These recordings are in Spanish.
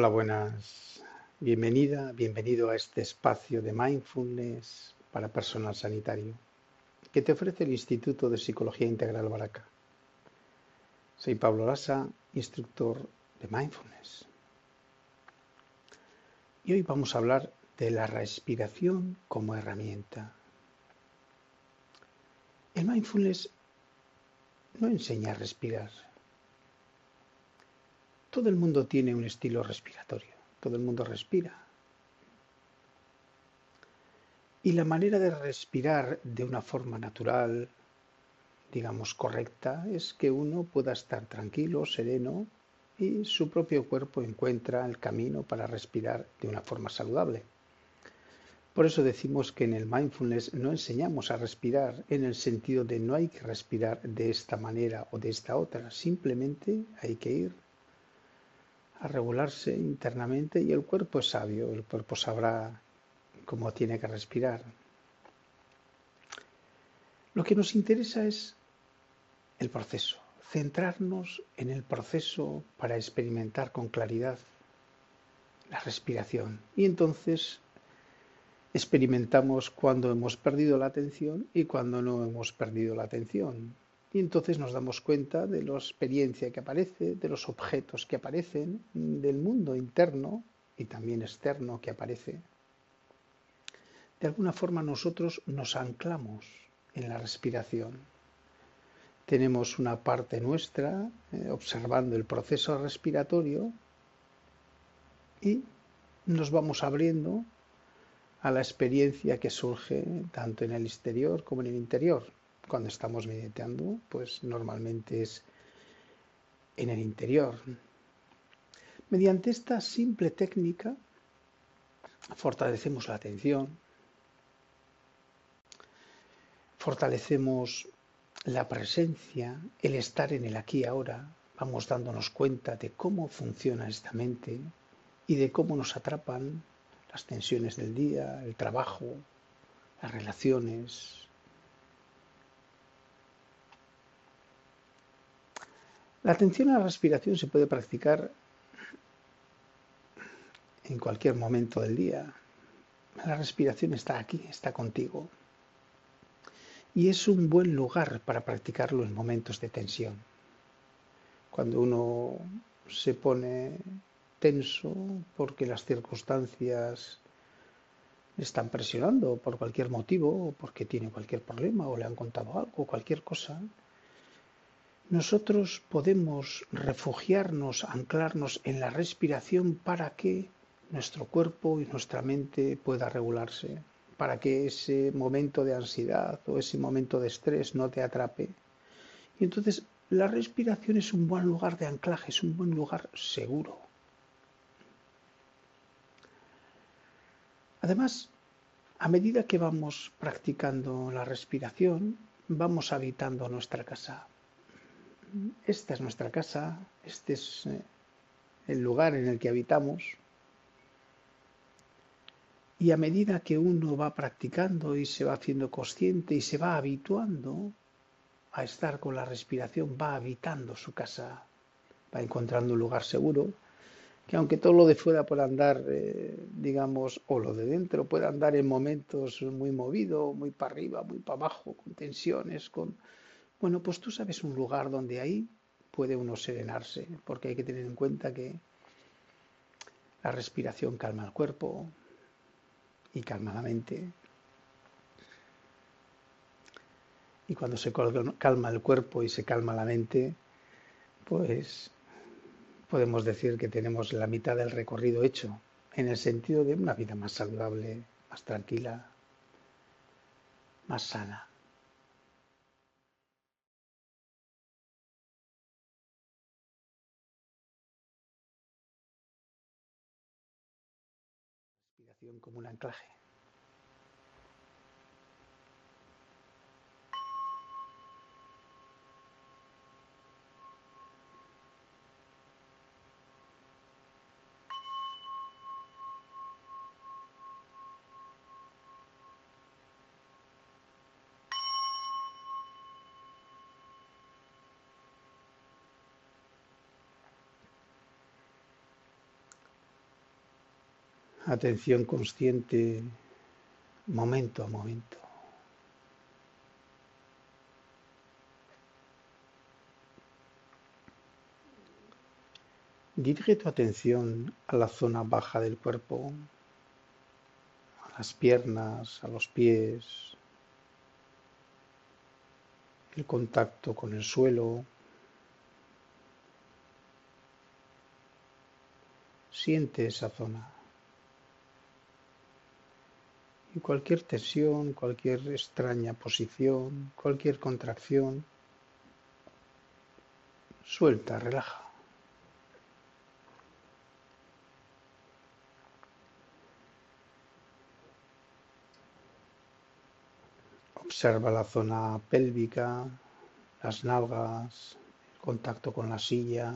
Hola, buenas. Bienvenida, bienvenido a este espacio de mindfulness para personal sanitario que te ofrece el Instituto de Psicología Integral Baraca. Soy Pablo Lasa, instructor de mindfulness. Y hoy vamos a hablar de la respiración como herramienta. El mindfulness no enseña a respirar, todo el mundo tiene un estilo respiratorio, todo el mundo respira. Y la manera de respirar de una forma natural, digamos correcta, es que uno pueda estar tranquilo, sereno y su propio cuerpo encuentra el camino para respirar de una forma saludable. Por eso decimos que en el mindfulness no enseñamos a respirar en el sentido de no hay que respirar de esta manera o de esta otra, simplemente hay que ir a regularse internamente y el cuerpo es sabio, el cuerpo sabrá cómo tiene que respirar. Lo que nos interesa es el proceso, centrarnos en el proceso para experimentar con claridad la respiración. Y entonces experimentamos cuando hemos perdido la atención y cuando no hemos perdido la atención. Y entonces nos damos cuenta de la experiencia que aparece, de los objetos que aparecen, del mundo interno y también externo que aparece. De alguna forma nosotros nos anclamos en la respiración. Tenemos una parte nuestra eh, observando el proceso respiratorio y nos vamos abriendo a la experiencia que surge tanto en el exterior como en el interior cuando estamos meditando, pues normalmente es en el interior. Mediante esta simple técnica fortalecemos la atención, fortalecemos la presencia, el estar en el aquí y ahora, vamos dándonos cuenta de cómo funciona esta mente y de cómo nos atrapan las tensiones del día, el trabajo, las relaciones, La atención a la respiración se puede practicar en cualquier momento del día. La respiración está aquí, está contigo. Y es un buen lugar para practicarlo en momentos de tensión. Cuando uno se pone tenso porque las circunstancias le están presionando por cualquier motivo, o porque tiene cualquier problema, o le han contado algo, cualquier cosa, nosotros podemos refugiarnos, anclarnos en la respiración para que nuestro cuerpo y nuestra mente pueda regularse, para que ese momento de ansiedad o ese momento de estrés no te atrape. Y entonces la respiración es un buen lugar de anclaje, es un buen lugar seguro. Además, a medida que vamos practicando la respiración, vamos habitando nuestra casa, esta es nuestra casa, este es eh, el lugar en el que habitamos. Y a medida que uno va practicando y se va haciendo consciente y se va habituando a estar con la respiración, va habitando su casa, va encontrando un lugar seguro, que aunque todo lo de fuera pueda andar, eh, digamos, o lo de dentro pueda andar en momentos muy movido, muy para arriba, muy para abajo, con tensiones, con, bueno, pues tú sabes un lugar donde ahí puede uno serenarse, porque hay que tener en cuenta que la respiración calma el cuerpo y calma la mente. Y cuando se calma el cuerpo y se calma la mente, pues podemos decir que tenemos la mitad del recorrido hecho, en el sentido de una vida más saludable, más tranquila, más sana. Un anclaje. Atención consciente momento a momento. Dirige tu atención a la zona baja del cuerpo, a las piernas, a los pies, el contacto con el suelo. Siente esa zona. Y cualquier tensión, cualquier extraña posición, cualquier contracción, suelta, relaja. Observa la zona pélvica, las nalgas, el contacto con la silla,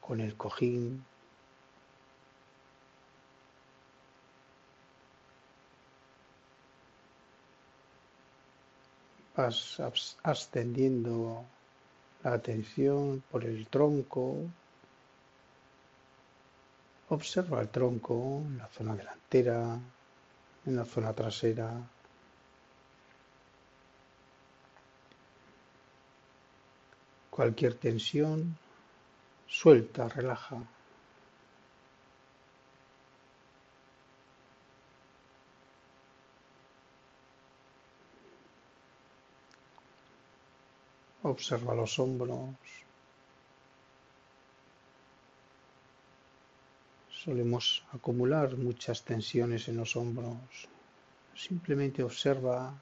con el cojín. Vas ascendiendo la atención por el tronco. Observa el tronco en la zona delantera, en la zona trasera, Cualquier tensión, suelta, relaja. Observa los hombros. Solemos acumular muchas tensiones en los hombros. Simplemente observa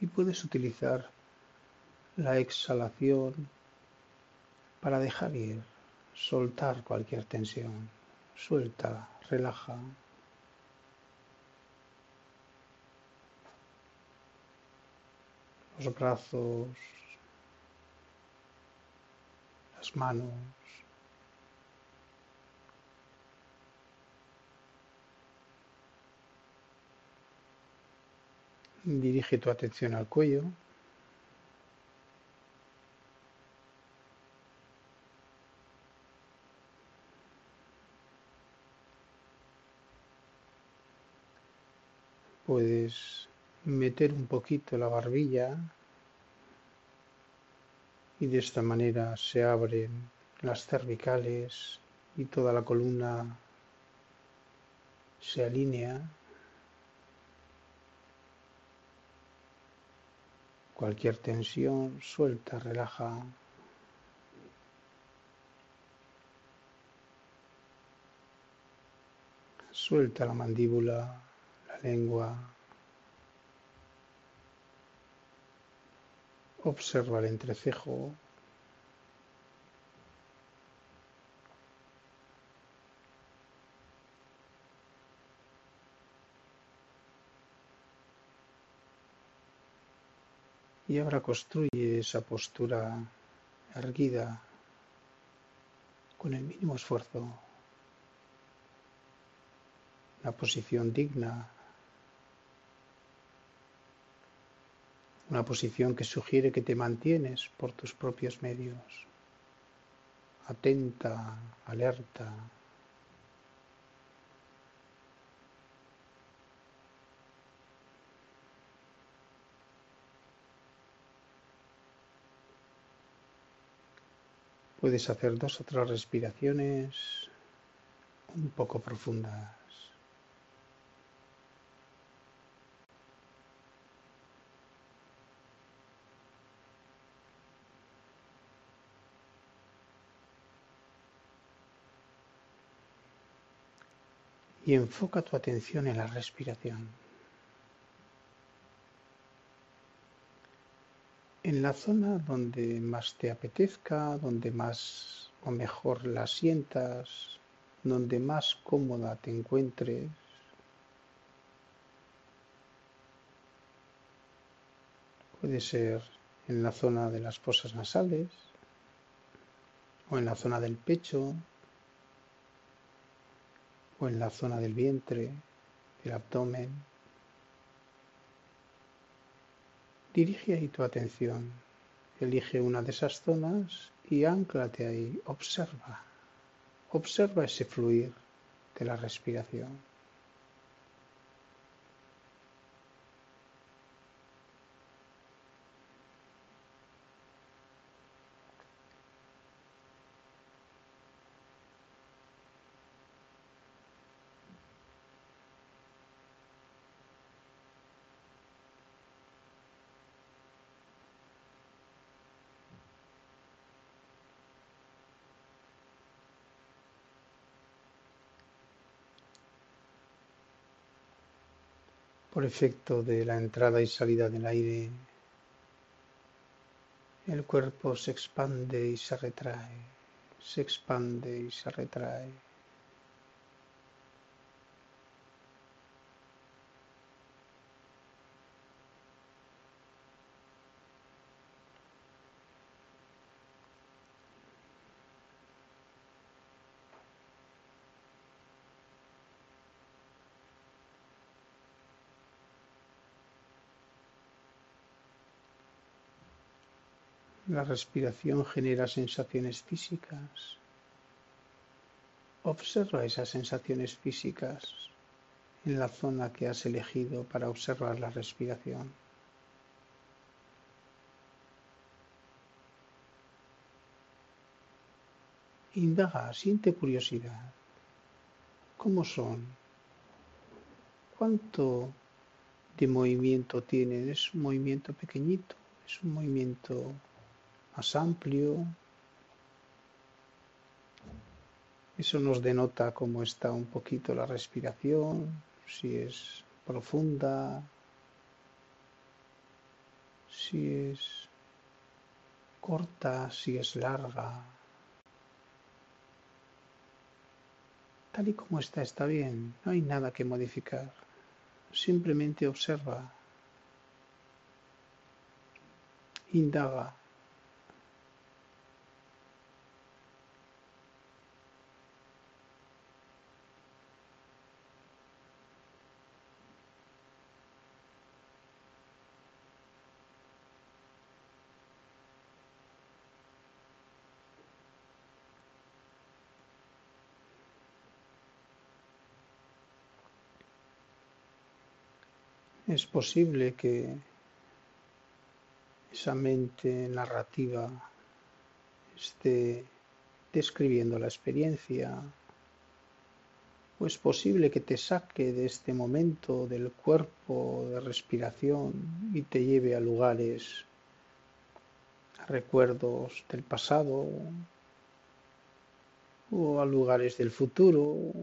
y puedes utilizar la exhalación para dejar ir, soltar cualquier tensión. Suelta, relaja. Los brazos, manos. Dirige tu atención al cuello. puedes meter un poquito la barbilla y de esta manera se abren las cervicales y toda la columna se alinea. Cualquier tensión suelta, relaja. Suelta la mandíbula lengua. Observa el entrecejo. Y ahora construye esa postura erguida con el mínimo esfuerzo. Una posición digna una posición que sugiere que te mantienes por tus propios medios, atenta, alerta. Puedes hacer dos o tres respiraciones un poco profundas. Enfoca tu atención en la respiración. En la zona donde más te apetezca, donde más o mejor la sientas, donde más cómoda te encuentres, puede ser en la zona de las fosas nasales o en la zona del pecho o en la zona del vientre, del abdomen. Dirige ahí tu atención. Elige una de esas zonas y anclate ahí. Observa. Observa ese fluir de la respiración. Por efecto de la entrada y salida del aire, el cuerpo se expande y se retrae, se expande y se retrae. La respiración genera sensaciones físicas. Observa esas sensaciones físicas en la zona que has elegido para observar la respiración. Indaga, siente curiosidad. ¿Cómo son? ¿Cuánto de movimiento tienen? ¿Es un movimiento pequeñito? ¿Es un movimiento más amplio. Eso nos denota cómo está un poquito la respiración, si es profunda, si es corta, si es larga. Tal y como está, está bien, no hay nada que modificar. Simplemente observa, indaga. Es posible que esa mente narrativa esté describiendo la experiencia, o es posible que te saque de este momento del cuerpo de respiración y te lleve a lugares, a recuerdos del pasado, o a lugares del futuro,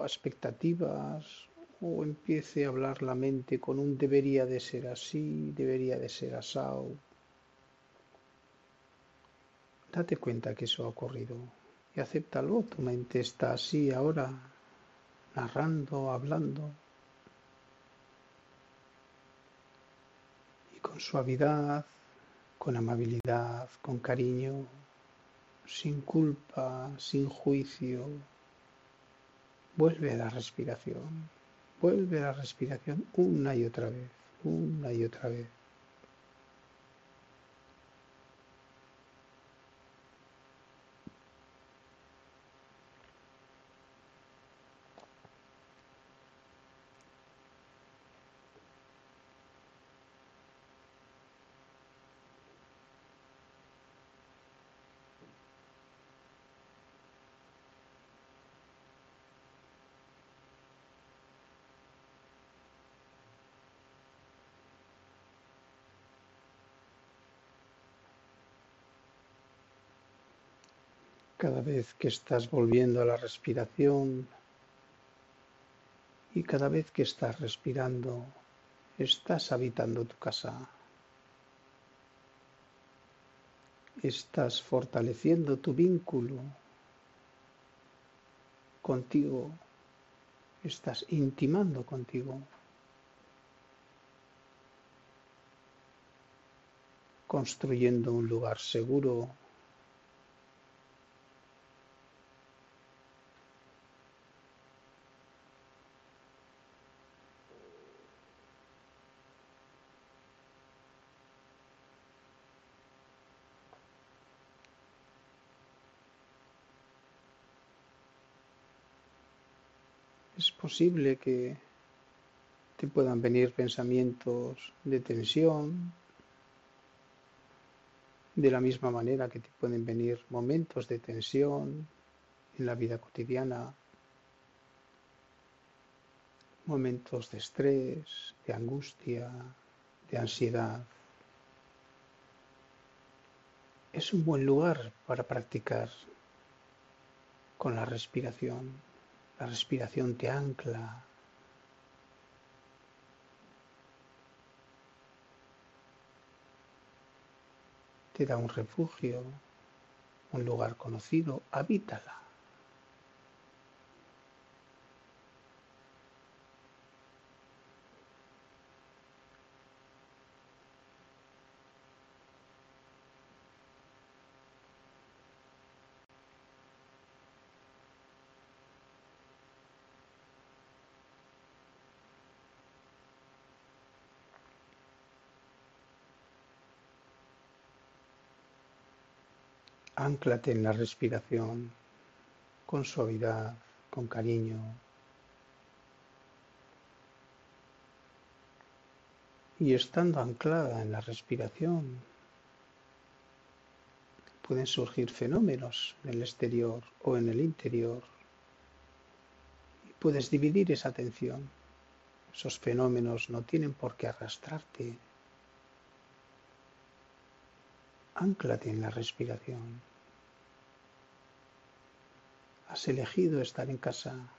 a expectativas, o empiece a hablar la mente con un debería de ser así, debería de ser asado. Date cuenta que eso ha ocurrido y acéptalo. Tu mente está así ahora, narrando, hablando. Y con suavidad, con amabilidad, con cariño, sin culpa, sin juicio, vuelve a la respiración. Vuelve la respiración una y otra vez, una y otra vez. Cada vez que estás volviendo a la respiración y cada vez que estás respirando, estás habitando tu casa. Estás fortaleciendo tu vínculo contigo. Estás intimando contigo. Construyendo un lugar seguro es posible que te puedan venir pensamientos de tensión, de la misma manera que te pueden venir momentos de tensión en la vida cotidiana, momentos de estrés, de angustia, de ansiedad. Es un buen lugar para practicar con la respiración. La respiración te ancla. Te da un refugio, un lugar conocido, habítala. Ánclate en la respiración con suavidad, con cariño. Y estando anclada en la respiración, pueden surgir fenómenos en el exterior o en el interior. Y puedes dividir esa atención. Esos fenómenos no tienen por qué arrastrarte. Ánclate en la respiración. Has elegido estar en casa.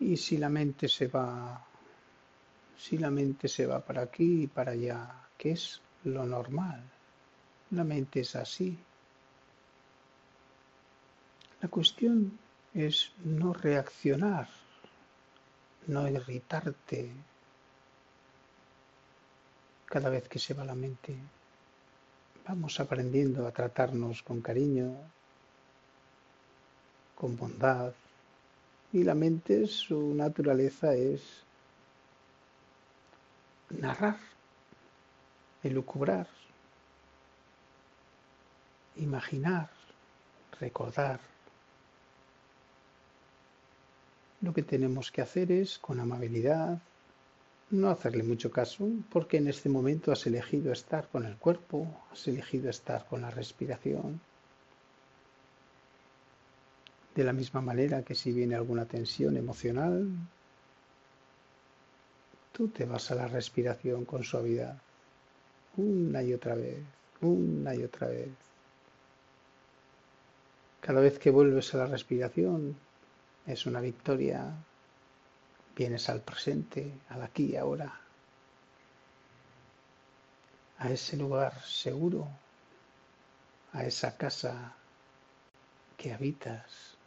Y si la mente se va, si la mente se va para aquí y para allá, que es lo normal, la mente es así. La cuestión es no reaccionar, no irritarte cada vez que se va la mente. Vamos aprendiendo a tratarnos con cariño, con bondad, y la mente, su naturaleza es narrar, elucubrar, imaginar, recordar. Lo que tenemos que hacer es, con amabilidad, no hacerle mucho caso, porque en este momento has elegido estar con el cuerpo, has elegido estar con la respiración, de la misma manera que si viene alguna tensión emocional, tú te vas a la respiración con suavidad, una y otra vez, una y otra vez. Cada vez que vuelves a la respiración es una victoria, vienes al presente, al aquí y ahora, a ese lugar seguro, a esa casa que habitas.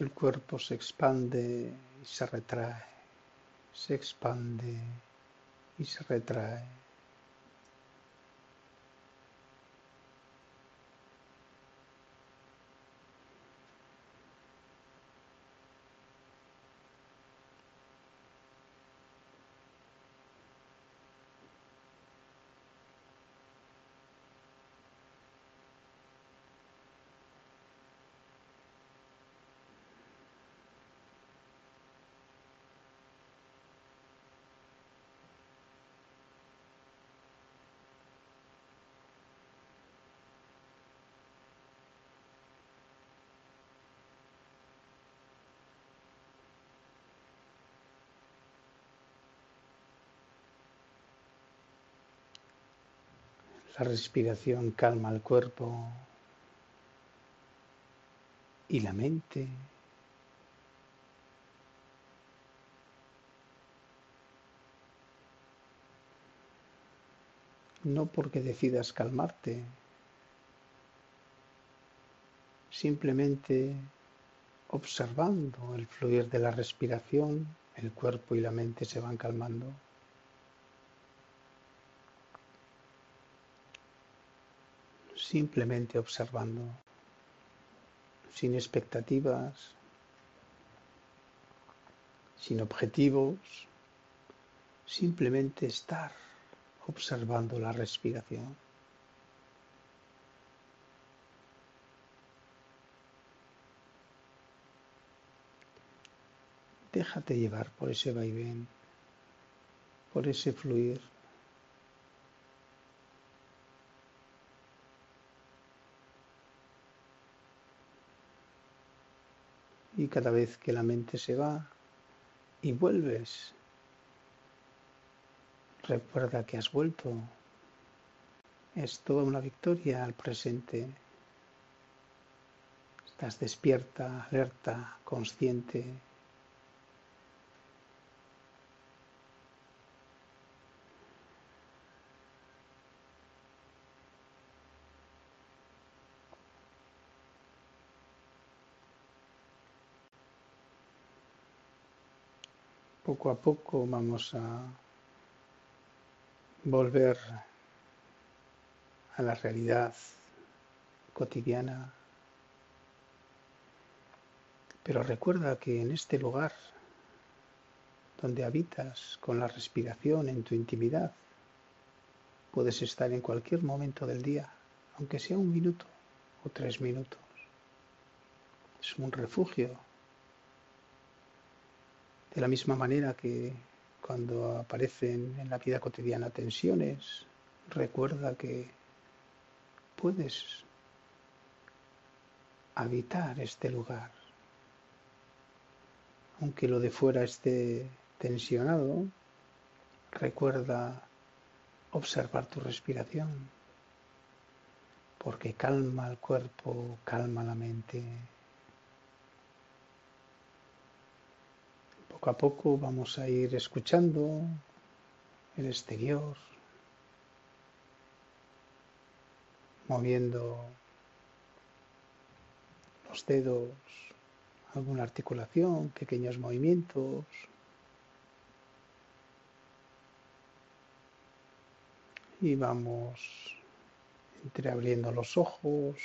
El cuerpo se expande y se retrae, se expande y se retrae. La respiración calma el cuerpo y la mente. No porque decidas calmarte, simplemente observando el fluir de la respiración, el cuerpo y la mente se van calmando. Simplemente observando, sin expectativas, sin objetivos, simplemente estar observando la respiración. Déjate llevar por ese vaivén, por ese fluir. Y cada vez que la mente se va y vuelves, recuerda que has vuelto. Es toda una victoria al presente. Estás despierta, alerta, consciente. Poco a poco vamos a volver a la realidad cotidiana. Pero recuerda que en este lugar donde habitas con la respiración en tu intimidad, puedes estar en cualquier momento del día, aunque sea un minuto o tres minutos. Es un refugio de la misma manera que cuando aparecen en la vida cotidiana tensiones, recuerda que puedes habitar este lugar. Aunque lo de fuera esté tensionado, recuerda observar tu respiración, porque calma el cuerpo, calma la mente. Poco a poco vamos a ir escuchando el exterior, moviendo los dedos, alguna articulación, pequeños movimientos. Y vamos entreabriendo los ojos,